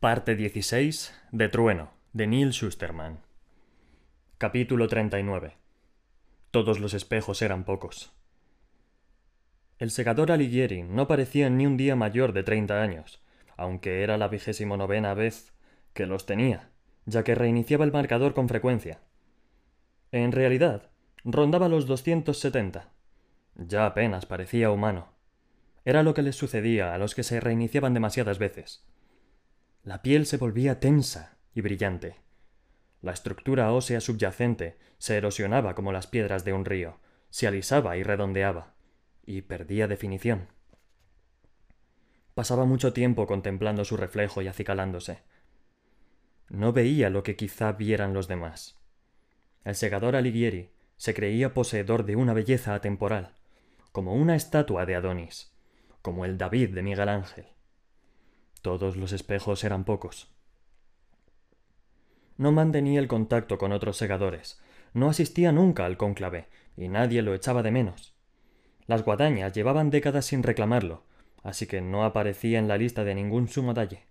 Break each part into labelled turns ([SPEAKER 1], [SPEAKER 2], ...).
[SPEAKER 1] Parte 16 de Trueno, de Neil Schusterman. Capítulo 39. Todos los espejos eran pocos. El segador Alighieri no parecía ni un día mayor de treinta años, aunque era la vigésimo novena vez que los tenía, ya que reiniciaba el marcador con frecuencia. En realidad, rondaba los doscientos setenta. Ya apenas parecía humano. Era lo que les sucedía a los que se reiniciaban demasiadas veces la piel se volvía tensa y brillante. La estructura ósea subyacente se erosionaba como las piedras de un río, se alisaba y redondeaba, y perdía definición. Pasaba mucho tiempo contemplando su reflejo y acicalándose. No veía lo que quizá vieran los demás. El segador Alighieri se creía poseedor de una belleza atemporal, como una estatua de Adonis, como el David de Miguel Ángel. Todos los espejos eran pocos. No mantenía el contacto con otros segadores, no asistía nunca al cónclave, y nadie lo echaba de menos. Las guadañas llevaban décadas sin reclamarlo, así que no aparecía en la lista de ningún sumo dalle.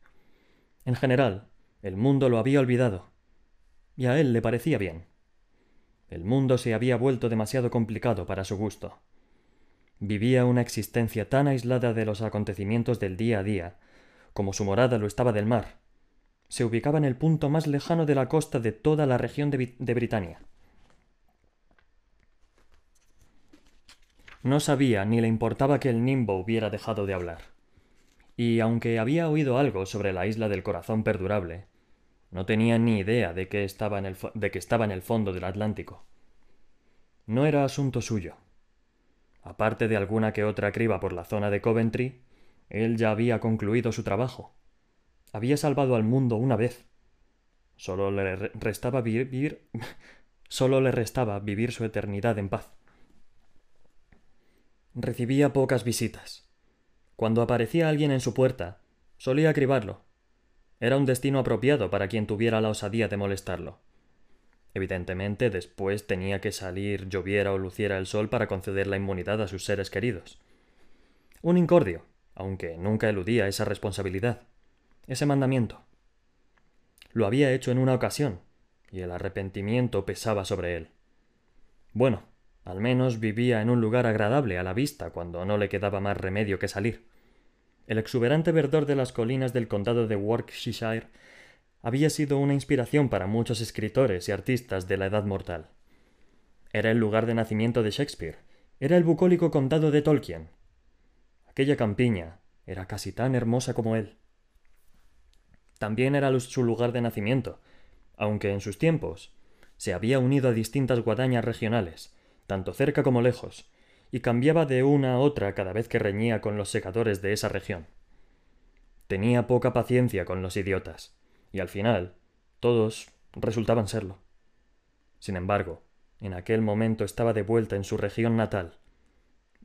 [SPEAKER 1] En general, el mundo lo había olvidado, y a él le parecía bien. El mundo se había vuelto demasiado complicado para su gusto. Vivía una existencia tan aislada de los acontecimientos del día a día como su morada lo estaba del mar. Se ubicaba en el punto más lejano de la costa de toda la región de, de Britania. No sabía ni le importaba que el nimbo hubiera dejado de hablar. Y aunque había oído algo sobre la isla del corazón perdurable, no tenía ni idea de que estaba en el, de que estaba en el fondo del Atlántico. No era asunto suyo. Aparte de alguna que otra criba por la zona de Coventry, él ya había concluido su trabajo. Había salvado al mundo una vez. Solo le restaba vivir. solo le restaba vivir su eternidad en paz. Recibía pocas visitas. Cuando aparecía alguien en su puerta, solía cribarlo. Era un destino apropiado para quien tuviera la osadía de molestarlo. Evidentemente, después tenía que salir, lloviera o luciera el sol para conceder la inmunidad a sus seres queridos. Un incordio, aunque nunca eludía esa responsabilidad, ese mandamiento. Lo había hecho en una ocasión, y el arrepentimiento pesaba sobre él. Bueno, al menos vivía en un lugar agradable a la vista cuando no le quedaba más remedio que salir. El exuberante verdor de las colinas del condado de Warwickshire había sido una inspiración para muchos escritores y artistas de la edad mortal. Era el lugar de nacimiento de Shakespeare, era el bucólico condado de Tolkien, Aquella campiña era casi tan hermosa como él. También era su lugar de nacimiento, aunque en sus tiempos se había unido a distintas guadañas regionales, tanto cerca como lejos, y cambiaba de una a otra cada vez que reñía con los secadores de esa región. Tenía poca paciencia con los idiotas, y al final todos resultaban serlo. Sin embargo, en aquel momento estaba de vuelta en su región natal,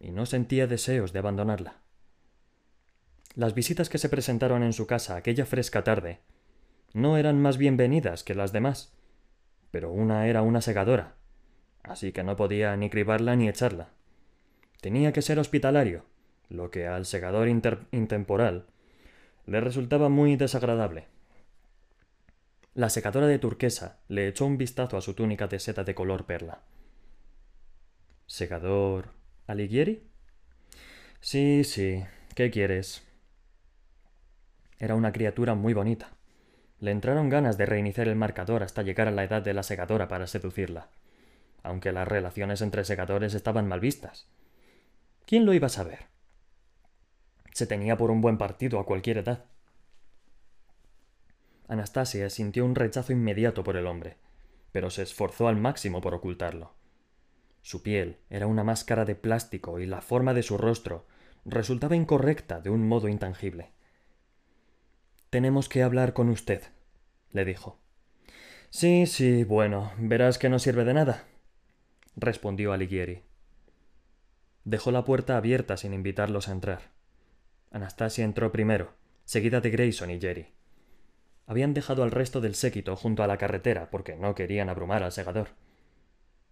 [SPEAKER 1] y no sentía deseos de abandonarla. Las visitas que se presentaron en su casa aquella fresca tarde no eran más bienvenidas que las demás, pero una era una segadora, así que no podía ni cribarla ni echarla. Tenía que ser hospitalario, lo que al segador intemporal le resultaba muy desagradable. La secadora de turquesa le echó un vistazo a su túnica de seda de color perla. ¿Segador Alighieri? Sí, sí. ¿Qué quieres? Era una criatura muy bonita. Le entraron ganas de reiniciar el marcador hasta llegar a la edad de la segadora para seducirla, aunque las relaciones entre segadores estaban mal vistas. ¿Quién lo iba a saber? Se tenía por un buen partido a cualquier edad. Anastasia sintió un rechazo inmediato por el hombre, pero se esforzó al máximo por ocultarlo. Su piel era una máscara de plástico y la forma de su rostro resultaba incorrecta de un modo intangible. Tenemos que hablar con usted, le dijo. Sí, sí, bueno, verás que no sirve de nada, respondió Alighieri. Dejó la puerta abierta sin invitarlos a entrar. Anastasia entró primero, seguida de Grayson y Jerry. Habían dejado al resto del séquito junto a la carretera porque no querían abrumar al segador.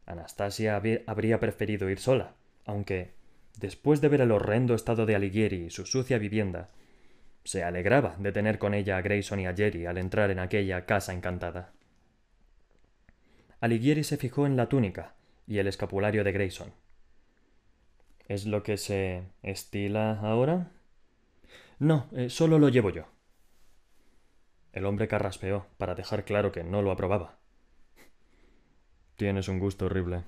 [SPEAKER 1] Anastasia habría preferido ir sola, aunque, después de ver el horrendo estado de Alighieri y su sucia vivienda, Se alegraba de tener con ella a Grayson y a Jerry al entrar en aquella casa encantada. Alighieri se fijó en la túnica y el escapulario de Grayson. ¿Es lo que se estila ahora? No, eh, solo lo llevo yo. El hombre carraspeó para dejar claro que no lo aprobaba. Tienes un gusto horrible.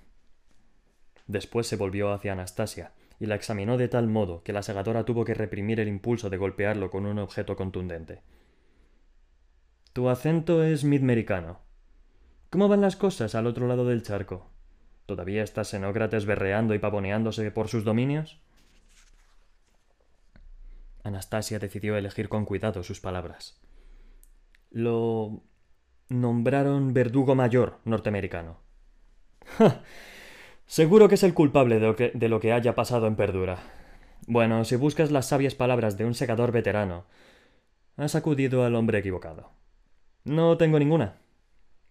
[SPEAKER 1] Después se volvió hacia Anastasia y la examinó de tal modo que la segadora tuvo que reprimir el impulso de golpearlo con un objeto contundente. Tu acento es midmericano. ¿Cómo van las cosas al otro lado del charco? ¿Todavía está Xenócrates berreando y pavoneándose por sus dominios? Anastasia decidió elegir con cuidado sus palabras. Lo nombraron verdugo mayor norteamericano. Seguro que es el culpable de lo, que, haya pasado en Perdura. Bueno, si buscas las sabias palabras de un segador veterano, has acudido al hombre equivocado. No tengo ninguna.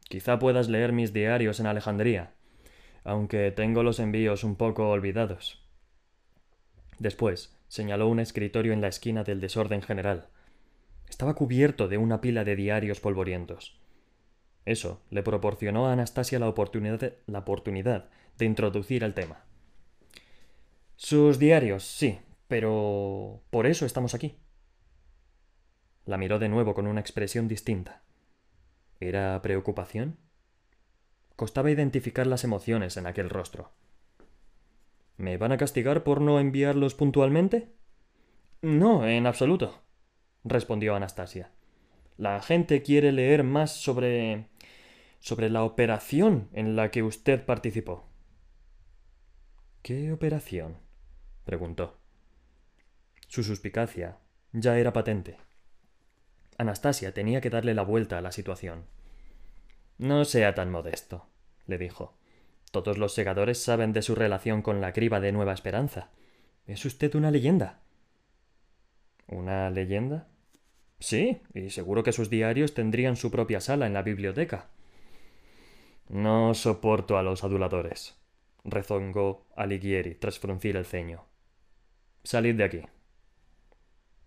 [SPEAKER 1] Quizá puedas leer mis diarios en Alejandría, aunque tengo los envíos un poco olvidados. Después señaló un escritorio en la esquina del desorden general. Estaba cubierto de una pila de diarios polvorientos. Eso le proporcionó a Anastasia la oportunidad, la oportunidad de introducir el tema. Sus diarios, sí, pero por eso estamos aquí. La miró de nuevo con una expresión distinta. ¿Era preocupación? Costaba identificar las emociones en aquel rostro. ¿Me van a castigar por no enviarlos puntualmente? No, en absoluto, respondió Anastasia. La gente quiere leer más sobre. sobre la operación en la que usted participó. ¿Qué operación? preguntó. Su suspicacia ya era patente. Anastasia tenía que darle la vuelta a la situación. No sea tan modesto, le dijo. Todos los segadores saben de su relación con la criba de Nueva Esperanza. Es usted una leyenda. ¿Una leyenda? Sí, y seguro que sus diarios tendrían su propia sala en la biblioteca. No soporto a los aduladores, rezongó Alighieri tras fruncir el ceño. Salid de aquí.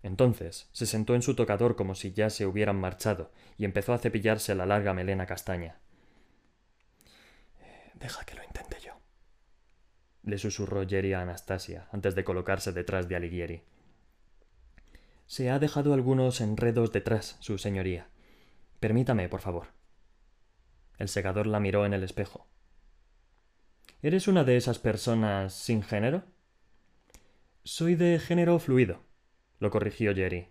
[SPEAKER 1] Entonces se sentó en su tocador como si ya se hubieran marchado y empezó a cepillarse la larga melena castaña. Deja que lo intente yo. Le susurró Jerry a Anastasia antes de colocarse detrás de Alighieri. Se ha dejado algunos enredos detrás, su señoría. Permítame, por favor. El segador la miró en el espejo. ¿Eres una de esas personas sin género? Soy de género fluido, lo corrigió Jerry.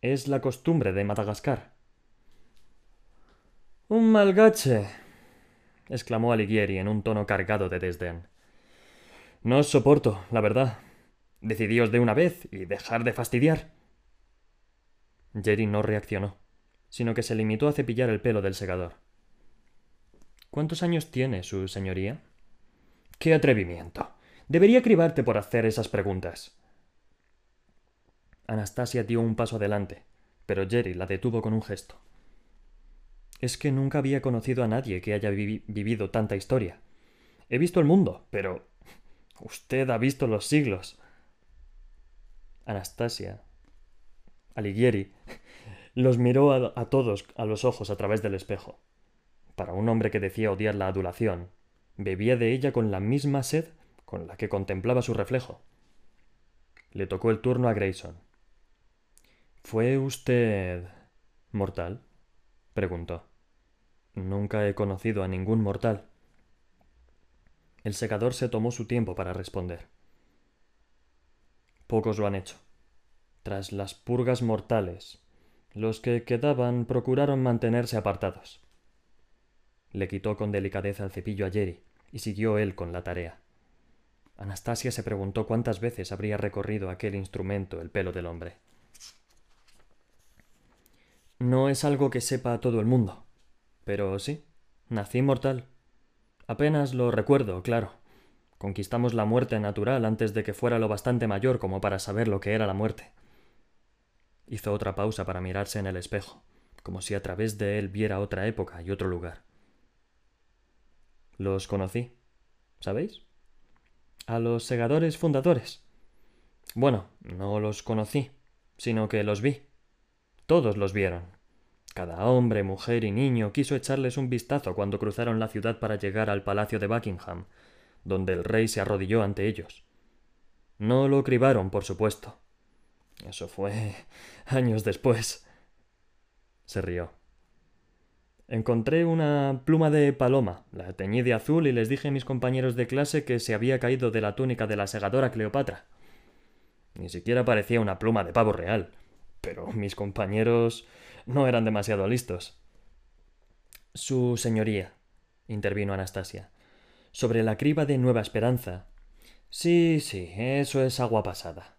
[SPEAKER 1] Es la costumbre de Madagascar. Un malgache, exclamó Alighieri en un tono cargado de desdén. No os soporto, la verdad. Decidíos de una vez y dejar de fastidiar. Jerry no reaccionó, sino que se limitó a cepillar el pelo del segador. ¿Cuántos años tiene su señoría? ¡Qué atrevimiento! Debería cribarte por hacer esas preguntas. Anastasia dio un paso adelante, pero Jerry la detuvo con un gesto. Es que nunca había conocido a nadie que haya vivido tanta historia. He visto el mundo, pero usted ha visto los siglos. Anastasia, Alighieri, los miró a, todos a los ojos a través del espejo. Para un hombre que decía odiar la adulación, bebía de ella con la misma sed con la que contemplaba su reflejo. Le tocó el turno a Grayson. ¿Fue usted mortal? preguntó. Nunca he conocido a ningún mortal. El secador se tomó su tiempo para responder. Pocos lo han hecho. Tras las purgas mortales, los que quedaban procuraron mantenerse apartados. Le quitó con delicadeza el cepillo a Jerry y siguió él con la tarea. Anastasia se preguntó cuántas veces habría recorrido aquel instrumento el pelo del hombre. No es algo que sepa todo el mundo. Pero sí, nací mortal. Apenas lo recuerdo, claro. Conquistamos la muerte natural antes de que fuera lo bastante mayor como para saber lo que era la muerte. Hizo otra pausa para mirarse en el espejo, como si a través de él viera otra época y otro lugar. Los conocí, ¿sabéis? A los segadores fundadores. Bueno, no los conocí, sino que los vi. Todos los vieron. Cada hombre, mujer y niño quiso echarles un vistazo cuando cruzaron la ciudad para llegar al palacio de Buckingham, donde el rey se arrodilló ante ellos. No lo cribaron, por supuesto. Eso fue años después. Se rió. Encontré una pluma de paloma, la teñí de azul y les dije a mis compañeros de clase que se había caído de la túnica de la segadora Cleopatra. Ni siquiera parecía una pluma de pavo real, pero mis compañeros no eran demasiado listos. Su señoría, intervino Anastasia, sobre la criba de Nueva Esperanza. Sí, sí, eso es agua pasada,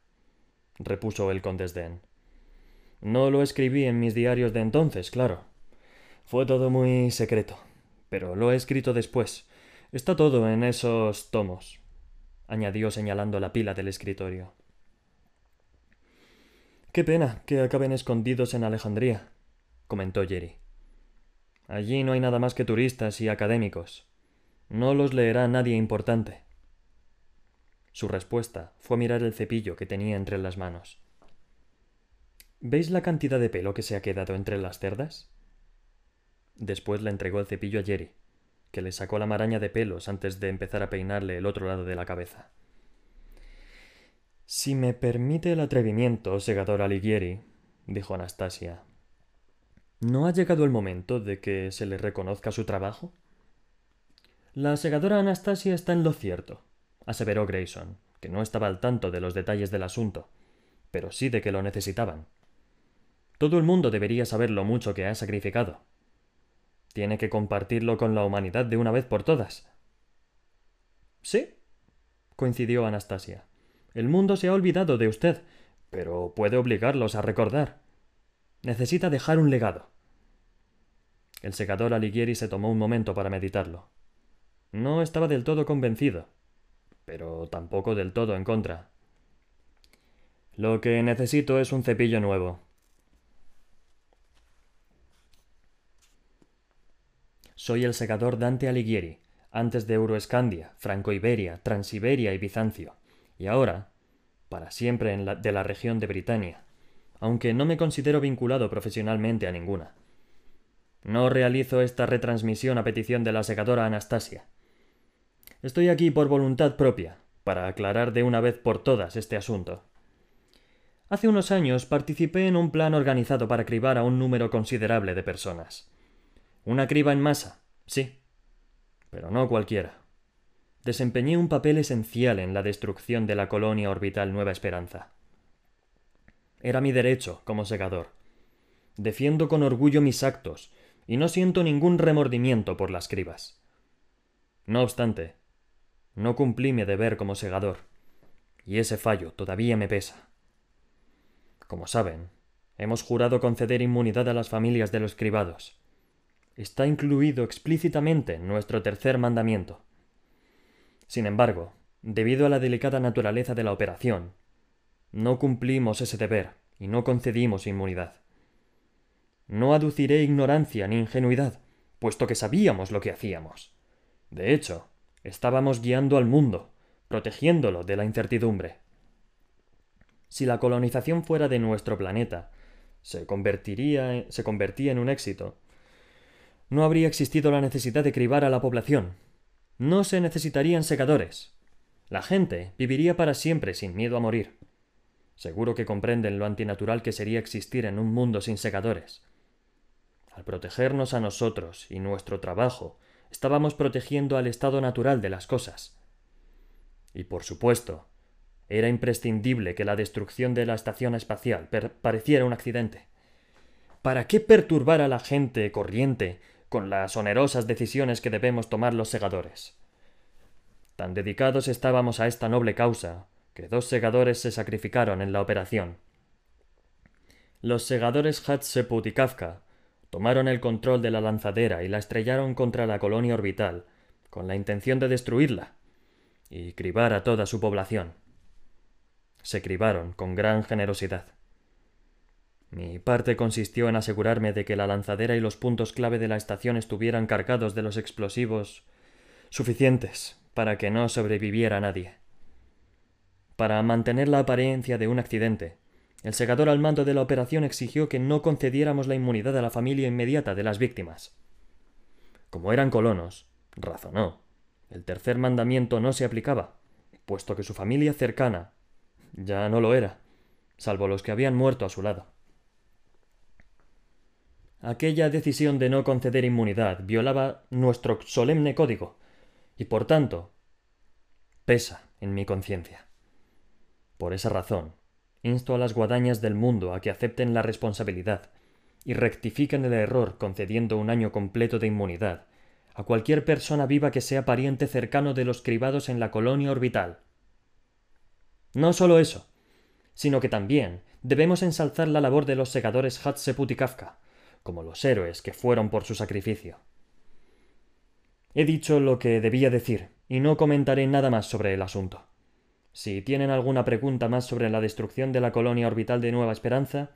[SPEAKER 1] repuso él con desdén. No lo escribí en mis diarios de entonces, claro. Fue todo muy secreto, pero lo he escrito después. Está todo en esos tomos, añadió señalando la pila del escritorio. Qué pena que acaben escondidos en Alejandría, comentó Jerry. Allí no hay nada más que turistas y académicos. No los leerá nadie importante. Su respuesta fue mirar el cepillo que tenía entre las manos. ¿Veis la cantidad de pelo que se ha quedado entre las cerdas? Después le entregó el cepillo a Jerry, que le sacó la maraña de pelos antes de empezar a peinarle el otro lado de la cabeza. Si me permite el atrevimiento, segador Alighieri, dijo Anastasia, ¿no ha llegado el momento de que se le reconozca su trabajo? La segadora Anastasia está en lo cierto, aseveró Grayson, que no estaba al tanto de los detalles del asunto, pero sí de que lo necesitaban. Todo el mundo debería saber lo mucho que ha sacrificado. Tiene que compartirlo con la humanidad de una vez por todas. Sí, coincidió Anastasia. El mundo se ha olvidado de usted, pero puede obligarlos a recordar. Necesita dejar un legado. El segador Alighieri se tomó un momento para meditarlo. No estaba del todo convencido, pero tampoco del todo en contra. Lo que necesito es un cepillo nuevo, Soy el segador Dante Alighieri, antes de Euroescandia, Franco-Iberia, Transiberia y Bizancio, y ahora, para siempre en la, de la región de Britania, aunque no me considero vinculado profesionalmente a ninguna. No realizo esta retransmisión a petición de la segadora Anastasia. Estoy aquí por voluntad propia, para aclarar de una vez por todas este asunto. Hace unos años participé en un plan organizado para cribar a un número considerable de personas. Una criba en masa, sí, pero no cualquiera. Desempeñé un papel esencial en la destrucción de la colonia orbital Nueva Esperanza. Era mi derecho como segador. Defiendo con orgullo mis actos y no siento ningún remordimiento por las cribas. No obstante, no cumplí mi deber como segador, y ese fallo todavía me pesa. Como saben, hemos jurado conceder inmunidad a las familias de los cribados, está incluido explícitamente en nuestro tercer mandamiento. Sin embargo, debido a la delicada naturaleza de la operación, no cumplimos ese deber y no concedimos inmunidad. No aduciré ignorancia ni ingenuidad, puesto que sabíamos lo que hacíamos. De hecho, estábamos guiando al mundo, protegiéndolo de la incertidumbre. Si la colonización fuera de nuestro planeta, se convertiría se convertía en un éxito, no habría existido la necesidad de cribar a la población. No se necesitarían segadores. La gente viviría para siempre sin miedo a morir. Seguro que comprenden lo antinatural que sería existir en un mundo sin segadores. Al protegernos a nosotros y nuestro trabajo, estábamos protegiendo al estado natural de las cosas. Y por supuesto, era imprescindible que la destrucción de la estación espacial pareciera un accidente. ¿Para qué perturbar a la gente corriente con las onerosas decisiones que debemos tomar los segadores. Tan dedicados estábamos a esta noble causa, que dos segadores se sacrificaron en la operación. Los segadores Hatseput y Kafka tomaron el control de la lanzadera y la estrellaron contra la colonia orbital, con la intención de destruirla y cribar a toda su población. Se cribaron con gran generosidad. Mi parte consistió en asegurarme de que la lanzadera y los puntos clave de la estación estuvieran cargados de los explosivos suficientes para que no sobreviviera nadie. Para mantener la apariencia de un accidente, El segador al mando de la operación exigió que no concediéramos la inmunidad a la familia inmediata de las víctimas. Como eran colonos, razonó. El tercer mandamiento no se aplicaba, puesto que su familia cercana ya no lo era, salvo los que habían muerto a su lado. Aquella decisión de no conceder inmunidad violaba nuestro solemne código, y por tanto pesa en mi conciencia. Por esa razón, insto a las guadañas del mundo a que acepten la responsabilidad y rectifiquen el error concediendo un año completo de inmunidad a cualquier persona viva que sea pariente cercano de los cribados en la colonia orbital. No solo eso, sino que también debemos ensalzar la labor de los segadores Hatseput como los héroes que fueron por su sacrificio. He dicho lo que debía decir, y no comentaré nada más sobre el asunto. Si tienen alguna pregunta más sobre la destrucción de la colonia orbital de Nueva Esperanza,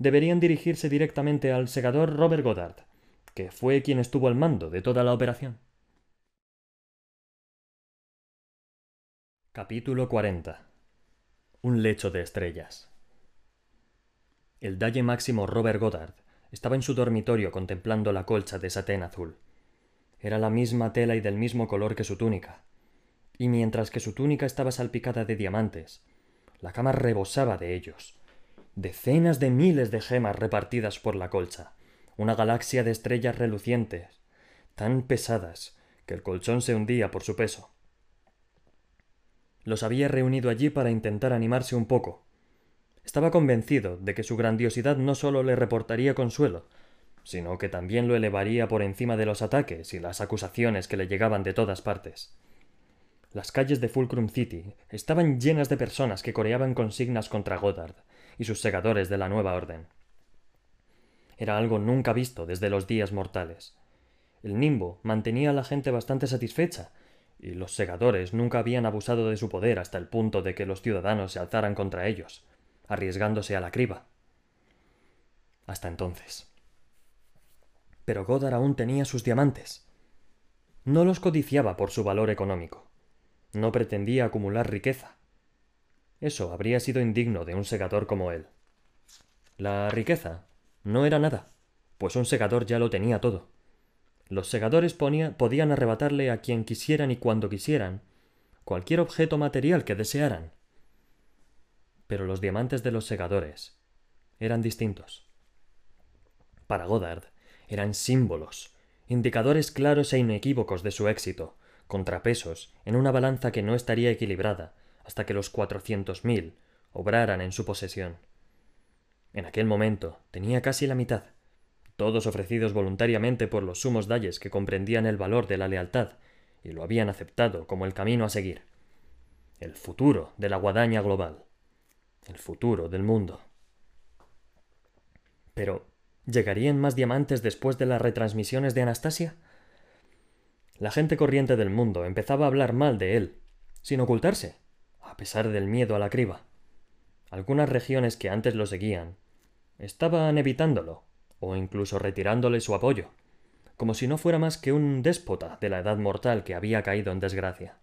[SPEAKER 1] deberían dirigirse directamente al segador Robert Goddard, que fue quien estuvo al mando de toda la operación. Capítulo 40 Un lecho de estrellas. El Dalle Máximo Robert Goddard estaba en su dormitorio contemplando la colcha de satén azul. Era la misma tela y del mismo color que su túnica, y mientras que su túnica estaba salpicada de diamantes, la cama rebosaba de ellos. Decenas de miles de gemas repartidas por la colcha, una galaxia de estrellas relucientes, tan pesadas que el colchón se hundía por su peso. Los había reunido allí para intentar animarse un poco. Estaba convencido de que su grandiosidad no sólo le reportaría consuelo, sino que también lo elevaría por encima de los ataques y las acusaciones que le llegaban de todas partes. Las calles de Fulcrum City estaban llenas de personas que coreaban consignas contra Goddard y sus segadores de la nueva orden. Era algo nunca visto desde los días mortales. El nimbo mantenía a la gente bastante satisfecha, y los segadores nunca habían abusado de su poder hasta el punto de que los ciudadanos se alzaran contra ellos, arriesgándose a la criba. Hasta entonces. Pero Goddard aún tenía sus diamantes. No los codiciaba por su valor económico. No pretendía acumular riqueza. Eso habría sido indigno de un segador como él. La riqueza no era nada, pues un segador ya lo tenía todo. Los segadores podían arrebatarle a quien quisieran y cuando quisieran cualquier objeto material que desearan. Pero los diamantes de los segadores eran distintos. Para Goddard eran símbolos, indicadores claros e inequívocos de su éxito, contrapesos en una balanza que no estaría equilibrada hasta que los cuatrocientos mil obraran en su posesión. En aquel momento tenía casi la mitad, todos ofrecidos voluntariamente por los sumos dalles que comprendían el valor de la lealtad y lo habían aceptado como el camino a seguir. El futuro de la guadaña global. El futuro del mundo. Pero, ¿llegarían más diamantes después de las retransmisiones de Anastasia? La gente corriente del mundo empezaba a hablar mal de él, sin ocultarse, a pesar del miedo a la criba. Algunas regiones que antes lo seguían estaban evitándolo, o incluso retirándole su apoyo, como si no fuera más que un déspota de la edad mortal que había caído en desgracia.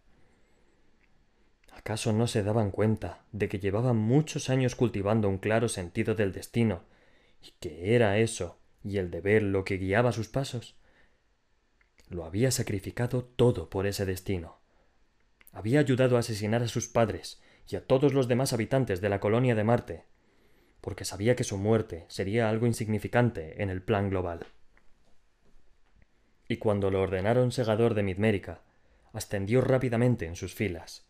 [SPEAKER 1] ¿Acaso no se daban cuenta de que llevaba muchos años cultivando un claro sentido del destino, y que era eso y el deber lo que guiaba sus pasos? Lo había sacrificado todo por ese destino. Había ayudado a asesinar a sus padres y a todos los demás habitantes de la colonia de Marte, porque sabía que su muerte sería algo insignificante en el plan global. Y cuando lo ordenaron segador de Midmérica, ascendió rápidamente en sus filas.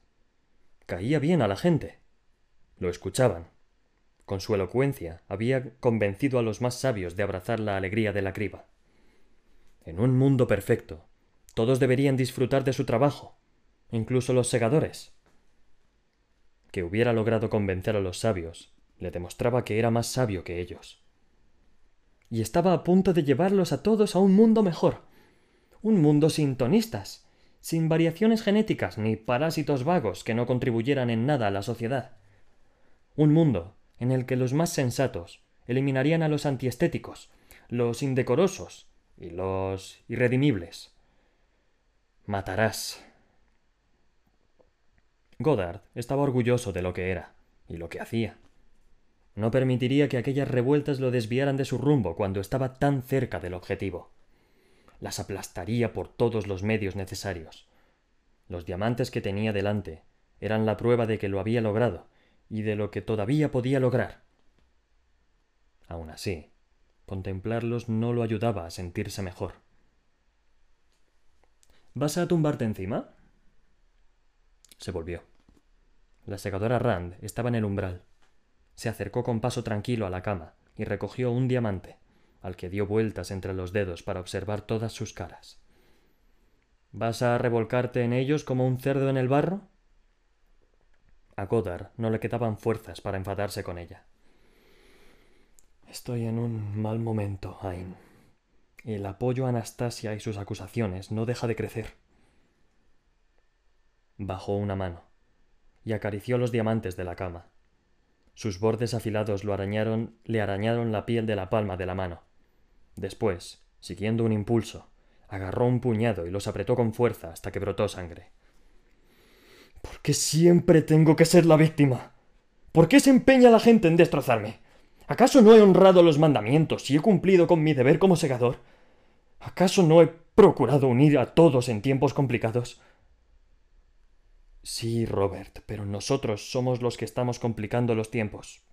[SPEAKER 1] Caía bien a la gente. Lo escuchaban. Con su elocuencia había convencido a los más sabios de abrazar la alegría de la criba. En un mundo perfecto, todos deberían disfrutar de su trabajo, incluso los segadores. Que hubiera logrado convencer a los sabios le demostraba que era más sabio que ellos. Y estaba a punto de llevarlos a todos a un mundo mejor. Un mundo sin tonistas, sin variaciones genéticas ni parásitos vagos que no contribuyeran en nada a la sociedad. Un mundo en el que los más sensatos eliminarían a los antiestéticos, los indecorosos, y los irredimibles. Matarás. Goddard estaba orgulloso de lo que era y lo que hacía. No permitiría que aquellas revueltas lo desviaran de su rumbo cuando estaba tan cerca del objetivo. Las aplastaría por todos los medios necesarios. Los diamantes que tenía delante eran la prueba de que lo había logrado y de lo que todavía podía lograr. Aun así, contemplarlos no lo ayudaba a sentirse mejor. ¿Vas a tumbarte encima? Se volvió. La segadora Rand estaba en el umbral. Se acercó con paso tranquilo a la cama y recogió un diamante, al que dio vueltas entre los dedos para observar todas sus caras. ¿Vas a revolcarte en ellos como un cerdo en el barro? A Godard no le quedaban fuerzas para enfadarse con ella. Estoy en un mal momento, Ain. El apoyo a Anastasia y sus acusaciones no deja de crecer. Bajó una mano y acarició los diamantes de la cama. Sus bordes afilados lo arañaron, le arañaron la piel de la palma de la mano. Después, siguiendo un impulso, agarró un puñado y los apretó con fuerza hasta que brotó sangre. ¿Por qué siempre tengo que ser la víctima? ¿Por qué se empeña la gente en destrozarme? ¿Acaso no he honrado los mandamientos y he cumplido con mi deber como segador? ¿Acaso no he procurado unir a todos en tiempos complicados? Sí, Robert, pero nosotros somos los que estamos complicando los tiempos.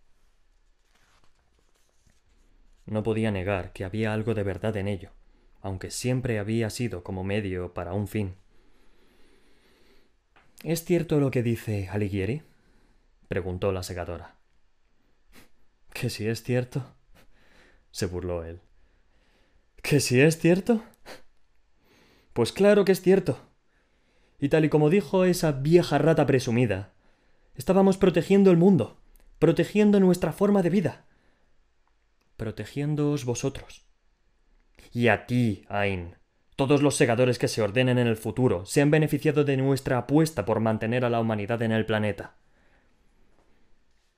[SPEAKER 1] No podía negar que había algo de verdad en ello, aunque siempre había sido como medio para un fin. ¿Es cierto lo que dice Alighieri? preguntó la segadora. ¿Que si es cierto? se burló él. ¿Que si es cierto? Pues claro que es cierto. Y tal y como dijo esa vieja rata presumida, estábamos protegiendo el mundo, protegiendo nuestra forma de vida, protegiéndoos vosotros. Y a ti, Ain, todos los segadores que se ordenen en el futuro se han beneficiado de nuestra apuesta por mantener a la humanidad en el planeta.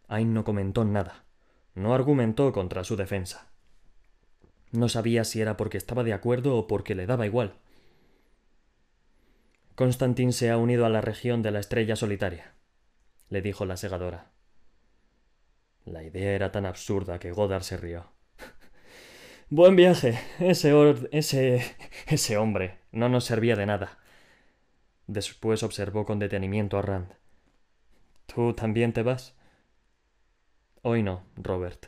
[SPEAKER 1] Ain no comentó nada, no argumentó contra su defensa. No sabía si era porque estaba de acuerdo o porque le daba igual. Constantin se ha unido a la región de la estrella solitaria, le dijo la segadora. La idea era tan absurda que Godard se rió. Buen viaje. Ese, ese, ese hombre no nos servía de nada. Después observó con detenimiento a Rand. ¿Tú también te vas? Hoy no, Robert.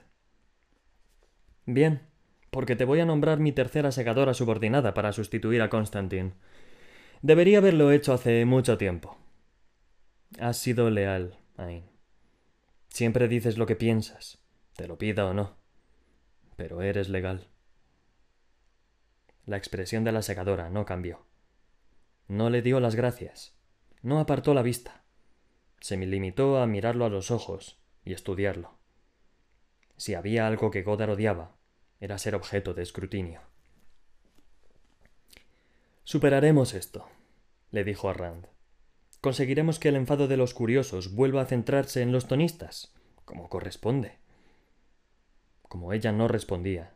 [SPEAKER 1] Bien, porque te voy a nombrar mi tercera segadora subordinada para sustituir a Constantine. Debería haberlo hecho hace mucho tiempo. Has sido leal, Ain. Siempre dices lo que piensas, te lo pida o no pero eres legal. La expresión de la segadora no cambió. No le dio las gracias. No apartó la vista. Se me limitó a mirarlo a los ojos y estudiarlo. Si había algo que Godard odiaba, era ser objeto de escrutinio. Superaremos esto, le dijo a Rand. Conseguiremos que el enfado de los curiosos vuelva a centrarse en los tonistas, como corresponde. Como ella no respondía,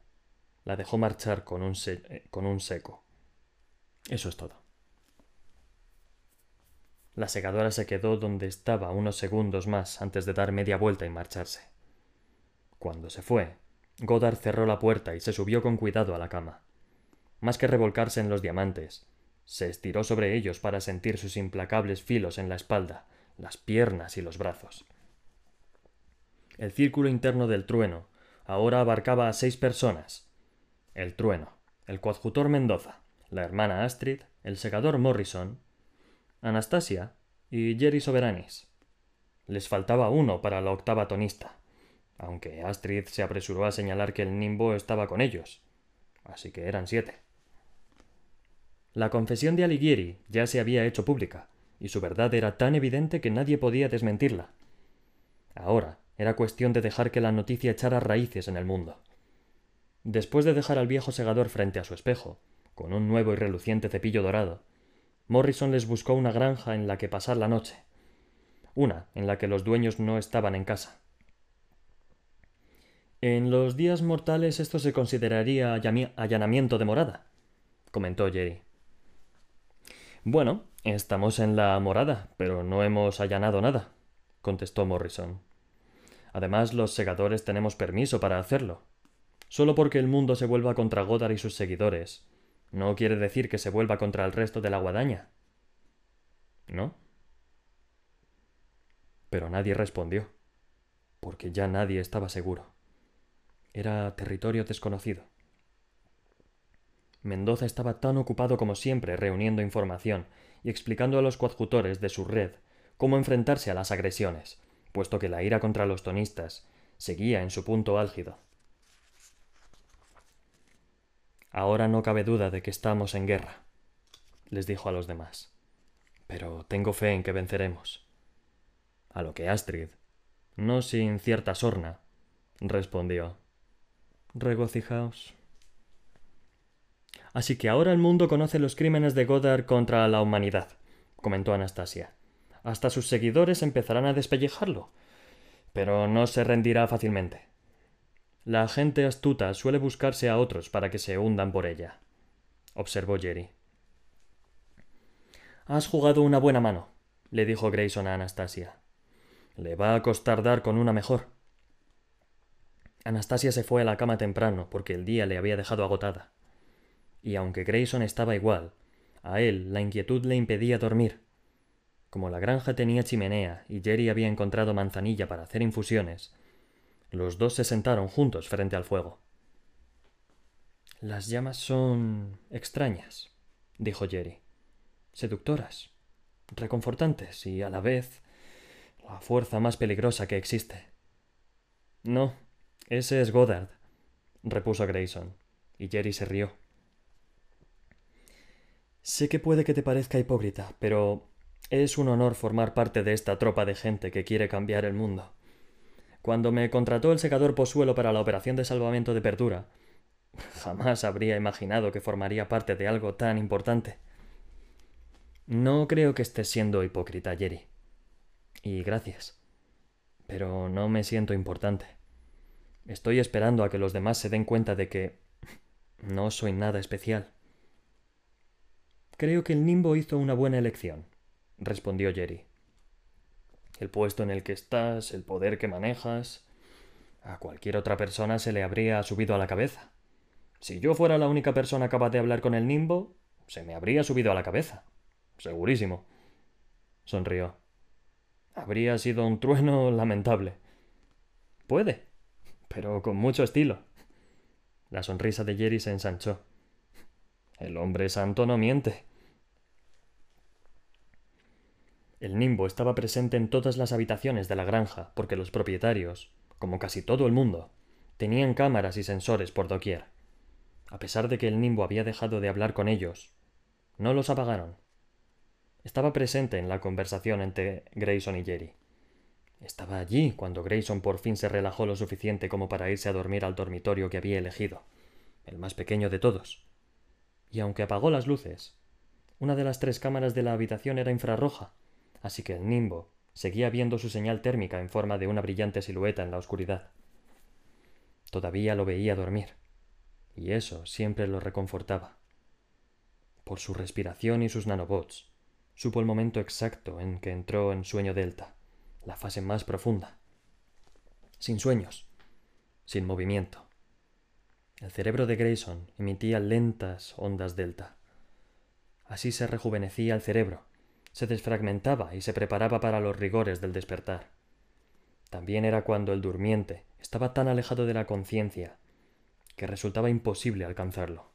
[SPEAKER 1] la dejó marchar con un, eh, con un seco. Eso es todo. La segadora se quedó donde estaba unos segundos más antes de dar media vuelta y marcharse. Cuando se fue, Godard cerró la puerta y se subió con cuidado a la cama. Más que revolcarse en los diamantes, se estiró sobre ellos para sentir sus implacables filos en la espalda, las piernas y los brazos. El círculo interno del trueno ahora abarcaba a seis personas. El trueno, el coadjutor Mendoza, la hermana Astrid, el segador Morrison, Anastasia y Jerry Soberanis. Les faltaba uno para la octava tonista, aunque Astrid se apresuró a señalar que el nimbo estaba con ellos, así que eran siete. La confesión de Alighieri ya se había hecho pública, y su verdad era tan evidente que nadie podía desmentirla. Ahora, era cuestión de dejar que la noticia echara raíces en el mundo. Después de dejar al viejo segador frente a su espejo, con un nuevo y reluciente cepillo dorado, Morrison les buscó una granja en la que pasar la noche, una en la que los dueños no estaban en casa. En los días mortales esto se consideraría allanamiento de morada, comentó Jerry. Bueno, estamos en la morada, pero no hemos allanado nada, contestó Morrison. Además, los segadores tenemos permiso para hacerlo. Solo porque el mundo se vuelva contra Godard y sus seguidores, no quiere decir que se vuelva contra el resto de la guadaña. ¿No? Pero nadie respondió, porque ya nadie estaba seguro. Era territorio desconocido. Mendoza estaba tan ocupado como siempre reuniendo información y explicando a los coadjutores de su red cómo enfrentarse a las agresiones, puesto que la ira contra los tonistas seguía en su punto álgido. Ahora no cabe duda de que estamos en guerra, les dijo a los demás. Pero tengo fe en que venceremos. A lo que Astrid, no sin cierta sorna, respondió. Regocijaos. Así que ahora el mundo conoce los crímenes de Goddard contra la humanidad, comentó Anastasia. Hasta sus seguidores empezarán a despellejarlo. Pero no se rendirá fácilmente. La gente astuta suele buscarse a otros para que se hundan por ella, observó Jerry. Has jugado una buena mano, le dijo Grayson a Anastasia. Le va a costar dar con una mejor. Anastasia se fue a la cama temprano porque el día le había dejado agotada. Y aunque Grayson estaba igual, a él la inquietud le impedía dormir. Como la granja tenía chimenea y Jerry había encontrado manzanilla para hacer infusiones, los dos se sentaron juntos frente al fuego. Las llamas son extrañas, dijo Jerry. Seductoras, reconfortantes y a la vez la fuerza más peligrosa que existe. No, ese es Goddard, repuso Grayson, y Jerry se rió. Sé que puede que te parezca hipócrita, pero es un honor formar parte de esta tropa de gente que quiere cambiar el mundo. Cuando me contrató el secador Posuelo para la operación de salvamento de Perdura, jamás habría imaginado que formaría parte de algo tan importante. No creo que estés siendo hipócrita, Jerry. Y gracias. Pero no me siento importante. Estoy esperando a que los demás se den cuenta de que no soy nada especial. Creo que el Nimbo hizo una buena elección, respondió Jerry el puesto en el que estás, el poder que manejas. A cualquier otra persona se le habría subido a la cabeza. Si yo fuera la única persona capaz de hablar con el nimbo, se me habría subido a la cabeza. Segurísimo. Sonrió. Habría sido un trueno lamentable. Puede, pero con mucho estilo. La sonrisa de Jerry se ensanchó. El hombre santo no miente. El nimbo estaba presente en todas las habitaciones de la granja, porque los propietarios, como casi todo el mundo, tenían cámaras y sensores por doquier. A pesar de que el nimbo había dejado de hablar con ellos, no los apagaron. Estaba presente en la conversación entre Grayson y Jerry. Estaba allí cuando Grayson por fin se relajó lo suficiente como para irse a dormir al dormitorio que había elegido, el más pequeño de todos. Y aunque apagó las luces, una de las tres cámaras de la habitación era infrarroja, así que el nimbo seguía viendo su señal térmica en forma de una brillante silueta en la oscuridad. Todavía lo veía dormir, y eso siempre lo reconfortaba. Por su respiración y sus nanobots, supo el momento exacto en que entró en sueño delta, la fase más profunda. Sin sueños, sin movimiento. El cerebro de Grayson emitía lentas ondas delta. Así se rejuvenecía el cerebro, se desfragmentaba y se preparaba para los rigores del despertar. También era cuando el durmiente estaba tan alejado de la conciencia que resultaba imposible alcanzarlo.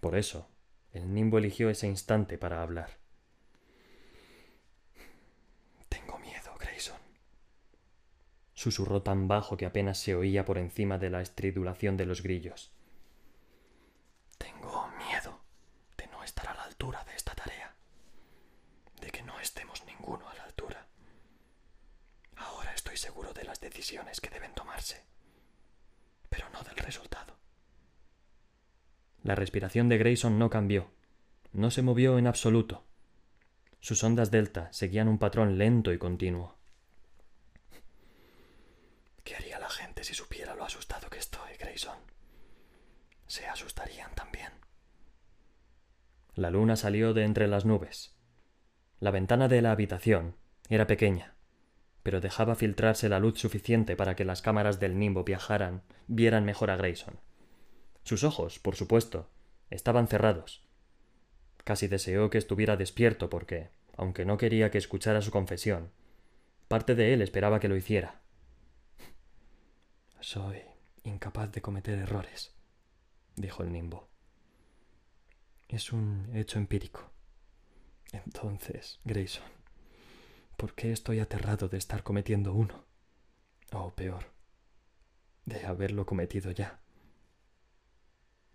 [SPEAKER 1] Por eso, el nimbo eligió ese instante para hablar. Tengo miedo, Grayson. Susurró tan bajo que apenas se oía por encima de la estridulación de los grillos. Tengo miedo de no estar a la altura de esta tarea que no estemos ninguno a la altura. Ahora estoy seguro de las decisiones que deben tomarse, pero no del resultado. La respiración de Grayson no cambió, no se movió en absoluto. Sus ondas delta seguían un patrón lento y continuo. ¿Qué haría la gente si supiera lo asustado que estoy, Grayson? Se asustarían también. La luna salió de entre las nubes. La ventana de la habitación era pequeña, pero dejaba filtrarse la luz suficiente para que las cámaras del nimbo viajaran, vieran mejor a Grayson. Sus ojos, por supuesto, estaban cerrados. Casi deseó que estuviera despierto porque, aunque no quería que escuchara su confesión, parte de él esperaba que lo hiciera. Soy incapaz de cometer errores, dijo el nimbo. Es un hecho empírico. Entonces, Grayson, ¿por qué estoy aterrado de estar cometiendo uno? O peor, de haberlo cometido ya.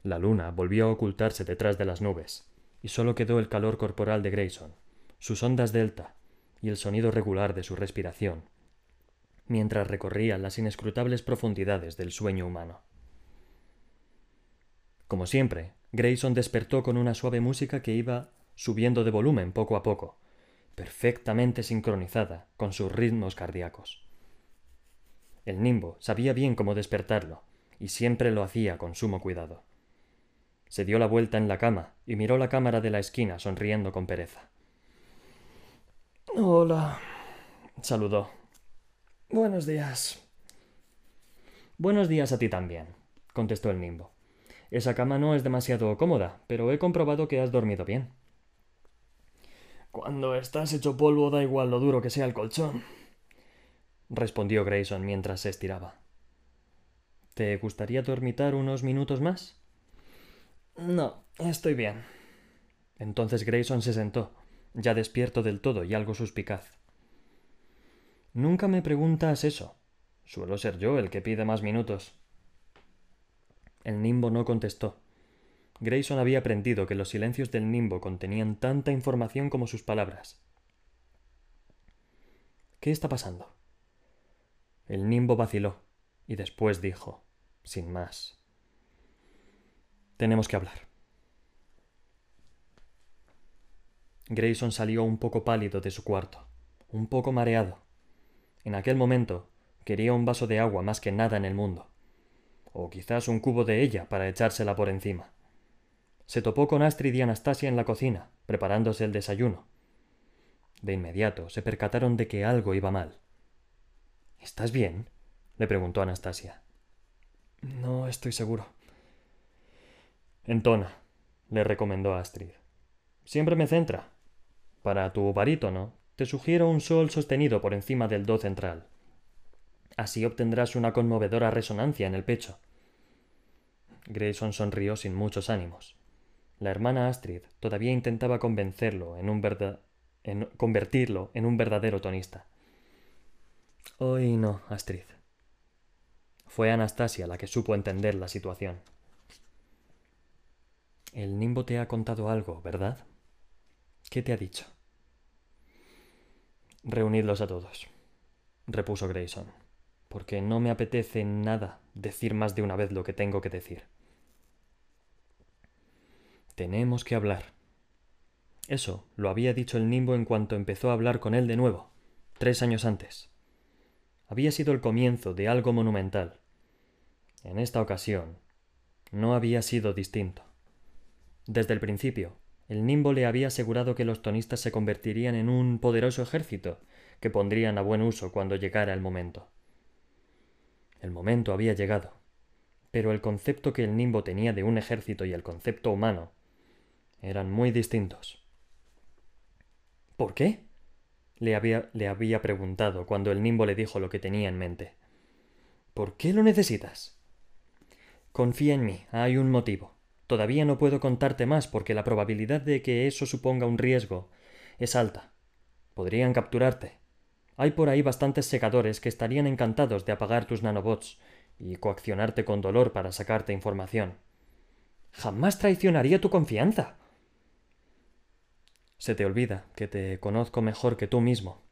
[SPEAKER 1] La luna volvió a ocultarse detrás de las nubes, y solo quedó el calor corporal de Grayson, sus ondas delta y el sonido regular de su respiración, mientras recorría las inescrutables profundidades del sueño humano. Como siempre, Grayson despertó con una suave música que iba subiendo de volumen poco a poco, perfectamente sincronizada con sus ritmos cardíacos. El nimbo sabía bien cómo despertarlo, y siempre lo hacía con sumo cuidado. Se dio la vuelta en la cama y miró la cámara de la esquina sonriendo con pereza. Hola. saludó. Buenos días. Buenos días a ti también, contestó el nimbo. Esa cama no es demasiado cómoda, pero he comprobado que has dormido bien. Cuando estás hecho polvo da igual lo duro que sea el colchón, respondió Grayson mientras se estiraba. ¿Te gustaría dormitar unos minutos más? No, estoy bien. Entonces Grayson se sentó, ya despierto del todo y algo suspicaz. Nunca me preguntas eso. Suelo ser yo el que pide más minutos. El nimbo no contestó. Grayson había aprendido que los silencios del nimbo contenían tanta información como sus palabras. ¿Qué está pasando? El nimbo vaciló y después dijo, sin más. Tenemos que hablar. Grayson salió un poco pálido de su cuarto, un poco mareado. En aquel momento quería un vaso de agua más que nada en el mundo, o quizás un cubo de ella para echársela por encima. Se topó con Astrid y Anastasia en la cocina, preparándose el desayuno. De inmediato se percataron de que algo iba mal. ¿Estás bien? le preguntó Anastasia. No estoy seguro. Entona, le recomendó Astrid. Siempre me centra. Para tu barítono, te sugiero un sol sostenido por encima del do central. Así obtendrás una conmovedora resonancia en el pecho. Grayson sonrió sin muchos ánimos. La hermana Astrid todavía intentaba convencerlo en un en convertirlo en un verdadero tonista. Hoy no, Astrid. Fue Anastasia la que supo entender la situación. El nimbo te ha contado algo, ¿verdad? ¿Qué te ha dicho? Reunidlos a todos, repuso Grayson, porque no me apetece nada decir más de una vez lo que tengo que decir. Tenemos que hablar. Eso lo había dicho el nimbo en cuanto empezó a hablar con él de nuevo, tres años antes. Había sido el comienzo de algo monumental. En esta ocasión, no había sido distinto. Desde el principio, el Nimbo le había asegurado que los tonistas se convertirían en un poderoso ejército que pondrían a buen uso cuando llegara el momento. El momento había llegado, pero el concepto que el Nimbo tenía de un ejército y el concepto humano eran muy distintos. ¿Por qué? Le había, le había preguntado cuando el Nimbo le dijo lo que tenía en mente. ¿Por qué lo necesitas? Confía en mí, hay un motivo. Todavía no puedo contarte más porque la probabilidad de que eso suponga un riesgo es alta. Podrían capturarte. Hay por ahí bastantes secadores que estarían encantados de apagar tus nanobots y coaccionarte con dolor para sacarte información. Jamás traicionaría tu confianza. Se te olvida que te conozco mejor que tú mismo.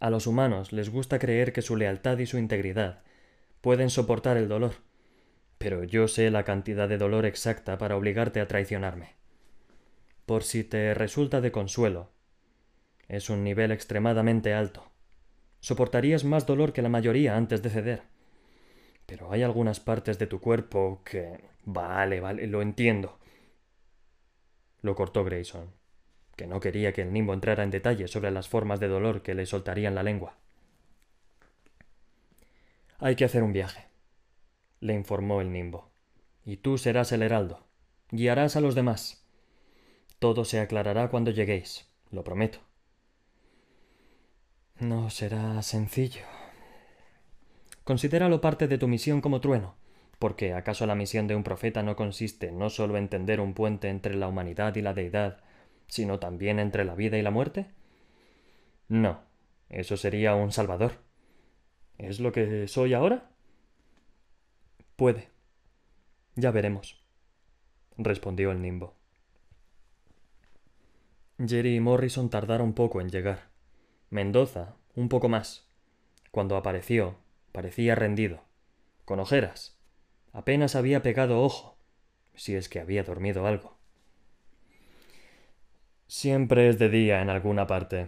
[SPEAKER 1] A los humanos les gusta creer que su lealtad y su integridad pueden soportar el dolor pero yo sé la cantidad de dolor exacta para obligarte a traicionarme. Por si te resulta de consuelo, es un nivel extremadamente alto. Soportarías más dolor que la mayoría antes de ceder. Pero hay algunas partes de tu cuerpo que... Vale, vale, lo entiendo. Lo cortó Grayson. Que no quería que el nimbo entrara en detalle sobre las formas de dolor que le soltarían la lengua. Hay que hacer un viaje, le informó el nimbo, y tú serás el heraldo. Guiarás a los demás. Todo se aclarará cuando lleguéis, lo prometo. No será sencillo. Considéralo parte de tu misión como trueno, porque ¿acaso la misión de un profeta no consiste no solo en tender un puente entre la humanidad y la deidad, sino también entre la vida y la muerte? No, eso sería un salvador. ¿Es lo que soy ahora? Puede. Ya veremos, respondió el nimbo. Jerry y Morrison tardaron poco en llegar. Mendoza, un poco más. Cuando apareció, parecía rendido, con ojeras. Apenas había pegado ojo, si es que había dormido algo. Siempre es de día en alguna parte,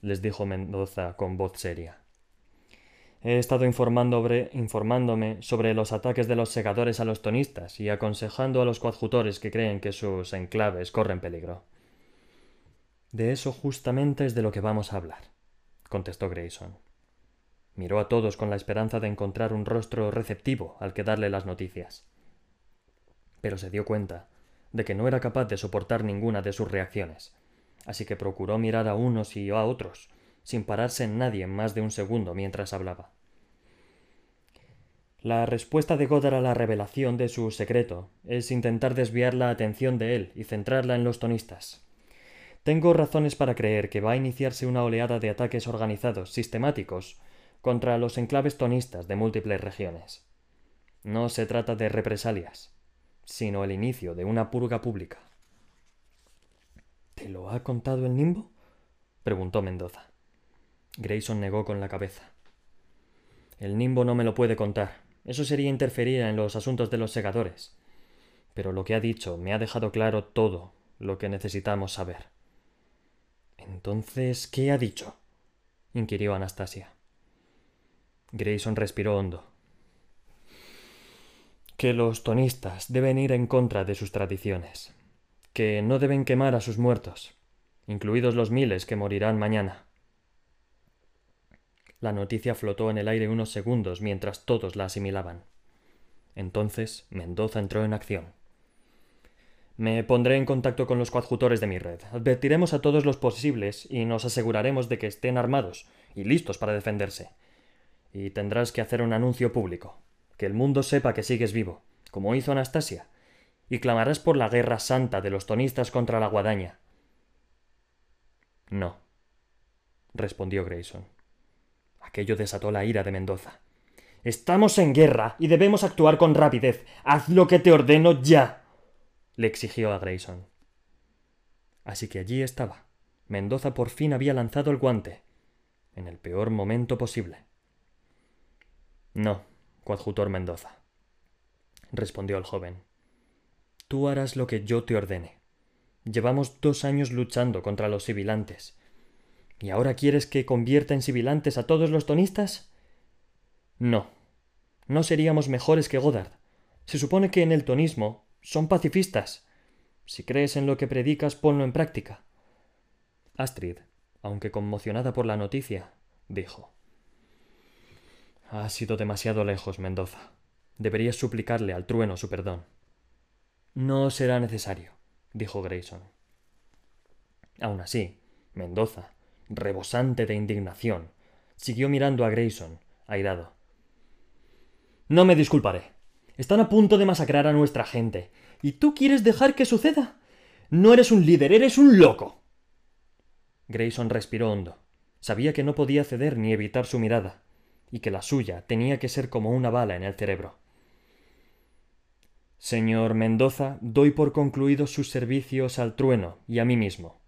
[SPEAKER 1] les dijo Mendoza con voz seria. He estado informándome sobre los ataques de los segadores a los tonistas y aconsejando a los coadjutores que creen que sus enclaves corren peligro. De eso justamente es de lo que vamos a hablar, contestó Grayson. Miró a todos con la esperanza de encontrar un rostro receptivo al que darle las noticias. Pero se dio cuenta de que no era capaz de soportar ninguna de sus reacciones, así que procuró mirar a unos y a otros, sin pararse en nadie más de un segundo mientras hablaba. La respuesta de Godard a la revelación de su secreto es intentar desviar la atención de él y centrarla en los tonistas. Tengo razones para creer que va a iniciarse una oleada de ataques organizados, sistemáticos, contra los enclaves tonistas de múltiples regiones. No se trata de represalias, sino el inicio de una purga pública. ¿Te lo ha contado el nimbo? preguntó Mendoza. Grayson negó con la cabeza. El nimbo no me lo puede contar. Eso sería interferir en los asuntos de los segadores. Pero lo que ha dicho me ha dejado claro todo lo que necesitamos saber. Entonces, ¿qué ha dicho? inquirió Anastasia. Grayson respiró hondo que los tonistas deben ir en contra de sus tradiciones, que no deben quemar a sus muertos, incluidos los miles que morirán mañana. La noticia flotó en el aire unos segundos mientras todos la asimilaban. Entonces Mendoza entró en acción. Me pondré en contacto con los coadjutores de mi red. Advertiremos a todos los posibles y nos aseguraremos de que estén armados y listos para defenderse. Y tendrás que hacer un anuncio público que el mundo sepa que sigues vivo, como hizo Anastasia, y clamarás por la guerra santa de los tonistas contra la guadaña. No, respondió Grayson. Aquello desató la ira de Mendoza. Estamos en guerra y debemos actuar con rapidez. Haz lo que te ordeno ya. le exigió a Grayson. Así que allí estaba. Mendoza por fin había lanzado el guante, en el peor momento posible. No, coadjutor Mendoza. Respondió el joven. Tú harás lo que yo te ordene. Llevamos dos años luchando contra los sibilantes. ¿Y ahora quieres que convierta en sibilantes a todos los tonistas? No. No seríamos mejores que Godard. Se supone que en el tonismo son pacifistas. Si crees en lo que predicas, ponlo en práctica. Astrid, aunque conmocionada por la noticia, dijo ha sido demasiado lejos, Mendoza. Deberías suplicarle al trueno su perdón. No será necesario, dijo Grayson. Aun así, Mendoza, rebosante de indignación, siguió mirando a Grayson, airado. No me disculparé. Están a punto de masacrar a nuestra gente. ¿Y tú quieres dejar que suceda? No eres un líder, eres un loco. Grayson respiró hondo. Sabía que no podía ceder ni evitar su mirada y que la suya tenía que ser como una bala en el cerebro. Señor Mendoza, doy por concluidos sus servicios al trueno y a mí mismo.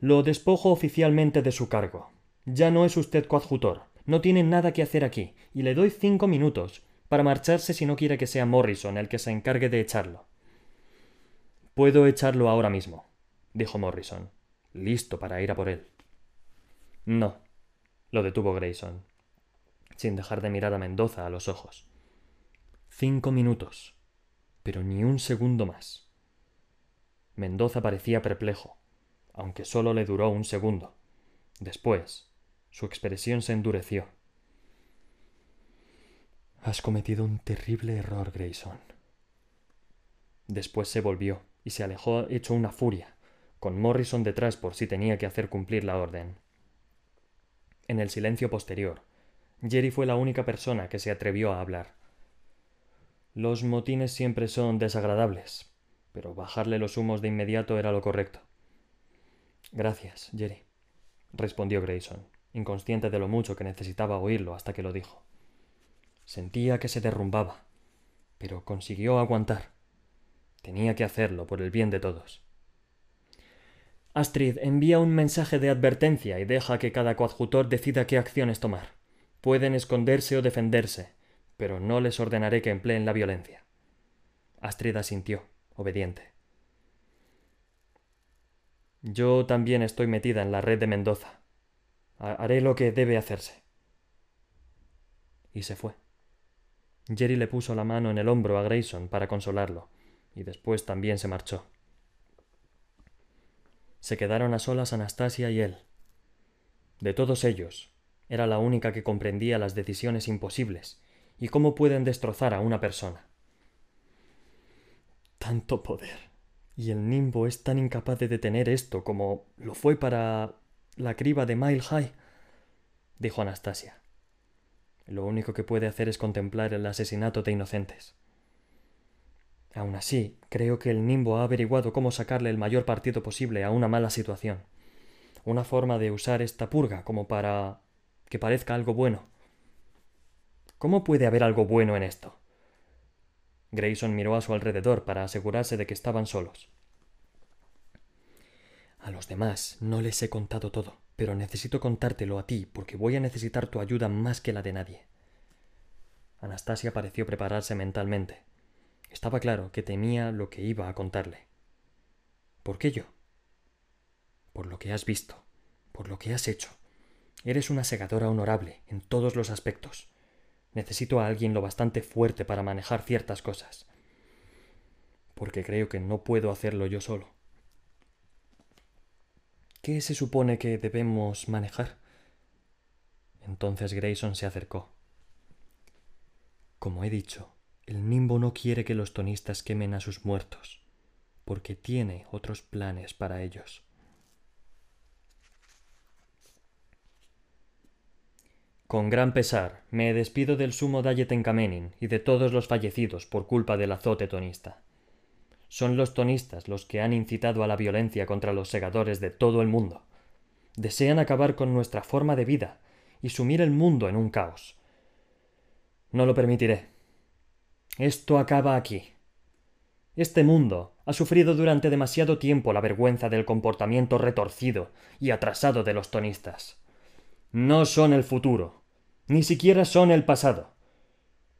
[SPEAKER 1] Lo despojo oficialmente de su cargo. Ya no es usted coadjutor, no tiene nada que hacer aquí, y le doy cinco minutos para marcharse si no quiere que sea Morrison el que se encargue de echarlo. Puedo echarlo ahora mismo, dijo Morrison, listo para ir a por él. No, lo detuvo Grayson sin dejar de mirar a Mendoza a los ojos. Cinco minutos, pero ni un segundo más. Mendoza parecía perplejo. aunque solo le duró un segundo. Después, su expresión se endureció. Has cometido un terrible error, Grayson. Después se volvió y se alejó hecho una furia, con Morrison detrás por si tenía que hacer cumplir la orden. En el silencio posterior, Jerry fue la única persona que se atrevió a hablar. Los motines siempre son desagradables, pero bajarle los humos de inmediato era lo correcto. Gracias, Jerry, respondió Grayson, inconsciente de lo mucho que necesitaba oírlo hasta que lo dijo. Sentía que se derrumbaba, pero consiguió aguantar. Tenía que hacerlo por el bien de todos. Astrid, envía un mensaje de advertencia y deja que cada coadjutor decida qué acciones tomar. Pueden esconderse o defenderse, pero no les ordenaré que empleen la violencia. Astrid asintió, obediente. Yo también estoy metida en la red de Mendoza. Haré lo que debe hacerse. Y se fue. Jerry le puso la mano en el hombro a Grayson para consolarlo, y después también se marchó. Se quedaron a solas Anastasia y él. De todos ellos, era la única que comprendía las decisiones imposibles y cómo pueden destrozar a una persona. Tanto poder. Y el nimbo es tan incapaz de detener esto como lo fue para la criba de Mile High, dijo Anastasia. Lo único que puede hacer es contemplar el asesinato de inocentes. Aun así, creo que el Nimbo ha averiguado cómo sacarle el mayor partido posible a una mala situación. Una forma de usar esta purga como para que parezca algo bueno. ¿Cómo puede haber algo bueno en esto? Grayson miró a su alrededor para asegurarse de que estaban solos. A los demás no les he contado todo pero necesito contártelo a ti porque voy a necesitar tu ayuda más que la de nadie. Anastasia pareció prepararse mentalmente. Estaba claro que temía lo que iba a contarle. ¿Por qué yo? Por lo que has visto, por lo que has hecho. Eres una segadora honorable en todos los aspectos. Necesito a alguien lo bastante fuerte para manejar ciertas cosas. Porque creo que no puedo hacerlo yo solo. ¿Qué se supone que debemos manejar? Entonces Grayson se acercó. Como he dicho, el nimbo no quiere que los tonistas quemen a sus muertos, porque tiene otros planes para ellos. Con gran pesar, me despido del sumo Dalle Tenkamenin y de todos los fallecidos por culpa del azote tonista. Son los tonistas los que han incitado a la violencia contra los segadores de todo el mundo. Desean acabar con nuestra forma de vida y sumir el mundo en un caos. No lo permitiré. Esto acaba aquí. Este mundo ha sufrido durante demasiado tiempo la vergüenza del comportamiento retorcido y atrasado de los tonistas. No son el futuro, ni siquiera son el pasado.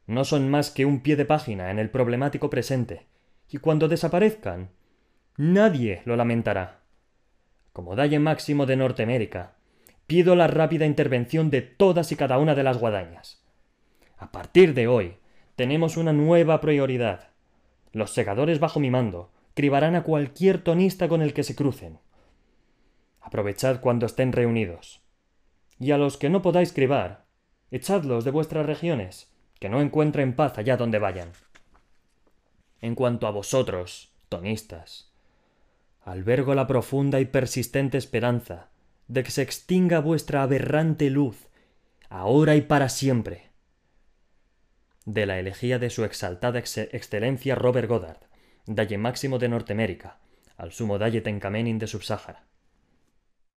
[SPEAKER 1] No son más que un pie de página en el problemático presente, y cuando desaparezcan, nadie lo lamentará. Como Dalle Máximo de Norteamérica, pido la rápida intervención de todas y cada una de las guadañas. A partir de hoy, tenemos una nueva prioridad. Los segadores bajo mi mando cribarán a cualquier tonista con el que se crucen. Aprovechad cuando estén reunidos. Y a los que no podáis cribar, echadlos de vuestras regiones, que no encuentren paz allá donde vayan. En cuanto a vosotros, tonistas, albergo la profunda y persistente esperanza de que se extinga vuestra aberrante luz, ahora y para siempre. De la elegía de su exaltada excelencia Robert Goddard, Dalle Máximo de Norteamérica, al sumo Dalle Tencamenin de Subsáhara.